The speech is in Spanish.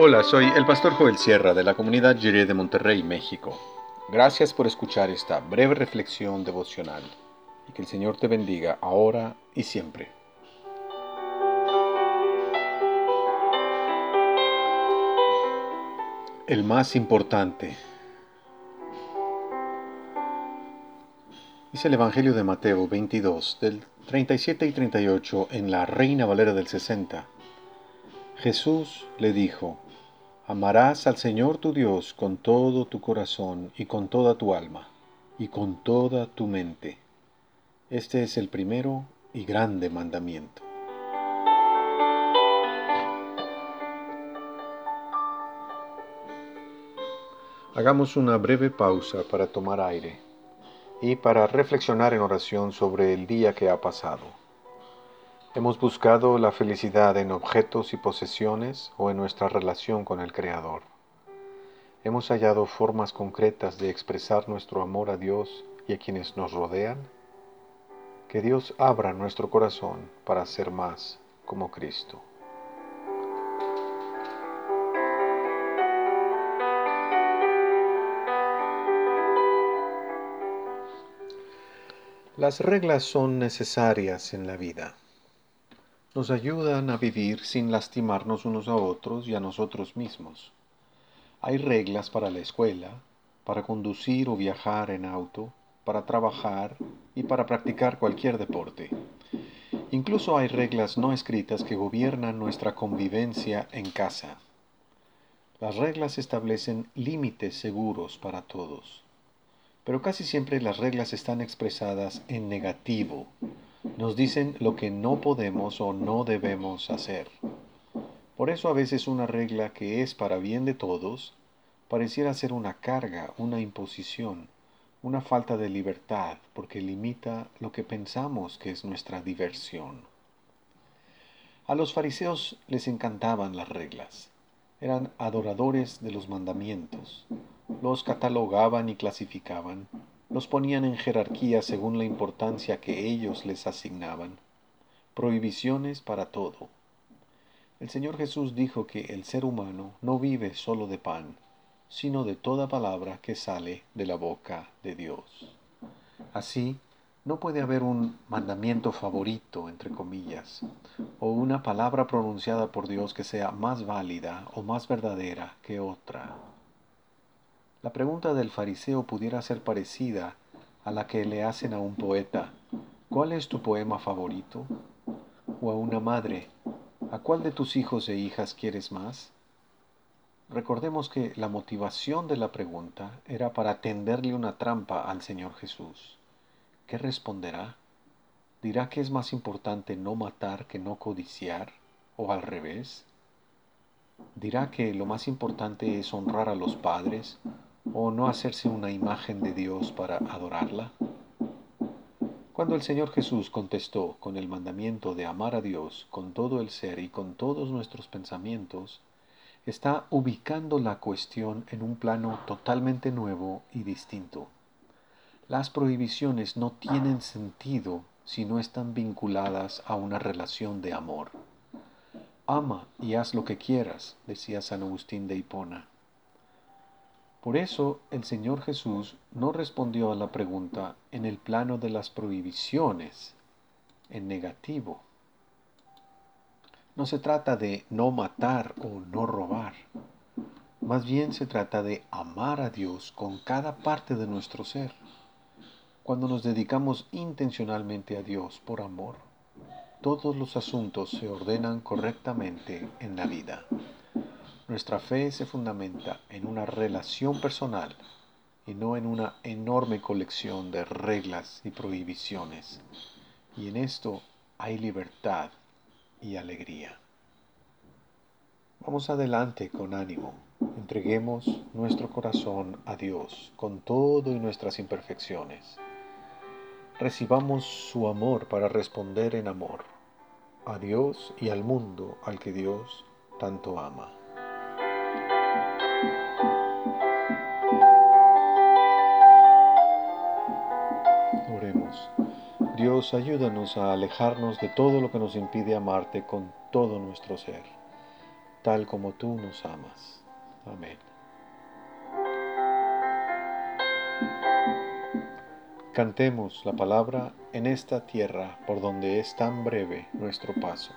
Hola, soy el pastor Joel Sierra de la comunidad Jiré de Monterrey, México. Gracias por escuchar esta breve reflexión devocional y que el Señor te bendiga ahora y siempre. El más importante. Dice el Evangelio de Mateo 22, del 37 y 38 en la Reina Valera del 60. Jesús le dijo, Amarás al Señor tu Dios con todo tu corazón y con toda tu alma y con toda tu mente. Este es el primero y grande mandamiento. Hagamos una breve pausa para tomar aire y para reflexionar en oración sobre el día que ha pasado. Hemos buscado la felicidad en objetos y posesiones o en nuestra relación con el Creador. Hemos hallado formas concretas de expresar nuestro amor a Dios y a quienes nos rodean. Que Dios abra nuestro corazón para ser más como Cristo. Las reglas son necesarias en la vida nos ayudan a vivir sin lastimarnos unos a otros y a nosotros mismos. Hay reglas para la escuela, para conducir o viajar en auto, para trabajar y para practicar cualquier deporte. Incluso hay reglas no escritas que gobiernan nuestra convivencia en casa. Las reglas establecen límites seguros para todos, pero casi siempre las reglas están expresadas en negativo, nos dicen lo que no podemos o no debemos hacer. Por eso a veces una regla que es para bien de todos pareciera ser una carga, una imposición, una falta de libertad, porque limita lo que pensamos que es nuestra diversión. A los fariseos les encantaban las reglas. Eran adoradores de los mandamientos. Los catalogaban y clasificaban los ponían en jerarquía según la importancia que ellos les asignaban. Prohibiciones para todo. El Señor Jesús dijo que el ser humano no vive solo de pan, sino de toda palabra que sale de la boca de Dios. Así, no puede haber un mandamiento favorito, entre comillas, o una palabra pronunciada por Dios que sea más válida o más verdadera que otra. La pregunta del fariseo pudiera ser parecida a la que le hacen a un poeta. ¿Cuál es tu poema favorito? O a una madre. ¿A cuál de tus hijos e hijas quieres más? Recordemos que la motivación de la pregunta era para tenderle una trampa al Señor Jesús. ¿Qué responderá? ¿Dirá que es más importante no matar que no codiciar? ¿O al revés? ¿Dirá que lo más importante es honrar a los padres o no hacerse una imagen de Dios para adorarla? Cuando el Señor Jesús contestó con el mandamiento de amar a Dios con todo el ser y con todos nuestros pensamientos, está ubicando la cuestión en un plano totalmente nuevo y distinto. Las prohibiciones no tienen sentido si no están vinculadas a una relación de amor. Ama y haz lo que quieras, decía San Agustín de Hipona. Por eso el Señor Jesús no respondió a la pregunta en el plano de las prohibiciones, en negativo. No se trata de no matar o no robar. Más bien se trata de amar a Dios con cada parte de nuestro ser. Cuando nos dedicamos intencionalmente a Dios por amor, todos los asuntos se ordenan correctamente en la vida. Nuestra fe se fundamenta en una relación personal y no en una enorme colección de reglas y prohibiciones. Y en esto hay libertad y alegría. Vamos adelante con ánimo. Entreguemos nuestro corazón a Dios con todo y nuestras imperfecciones. Recibamos su amor para responder en amor a Dios y al mundo al que Dios tanto ama. Oremos. Dios, ayúdanos a alejarnos de todo lo que nos impide amarte con todo nuestro ser. tal como tú nos amas. Amén. Cantemos la palabra en esta tierra por donde es tan breve nuestro paso.